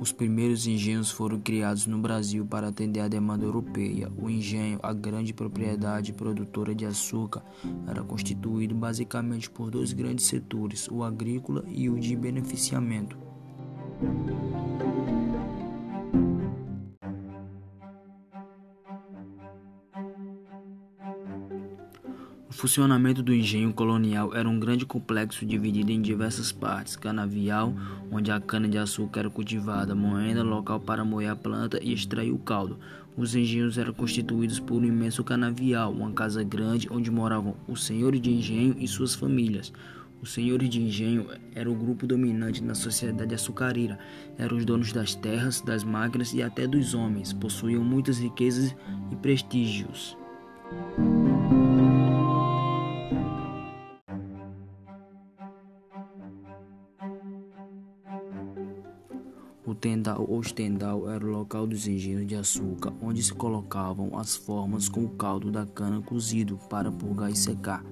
Os primeiros engenhos foram criados no Brasil para atender à demanda europeia. O engenho, a grande propriedade produtora de açúcar, era constituído basicamente por dois grandes setores, o agrícola e o de beneficiamento. O funcionamento do engenho colonial era um grande complexo dividido em diversas partes: canavial, onde a cana-de-açúcar era cultivada, moenda, local para moer a planta e extrair o caldo. Os engenhos eram constituídos por um imenso canavial, uma casa grande onde moravam os senhores de engenho e suas famílias. Os senhores de engenho eram o grupo dominante na sociedade açucareira. Eram os donos das terras, das máquinas e até dos homens. Possuíam muitas riquezas e prestígios. O tendal ou estendal era o local dos engenhos de açúcar, onde se colocavam as formas com o caldo da cana cozido para purgar e secar.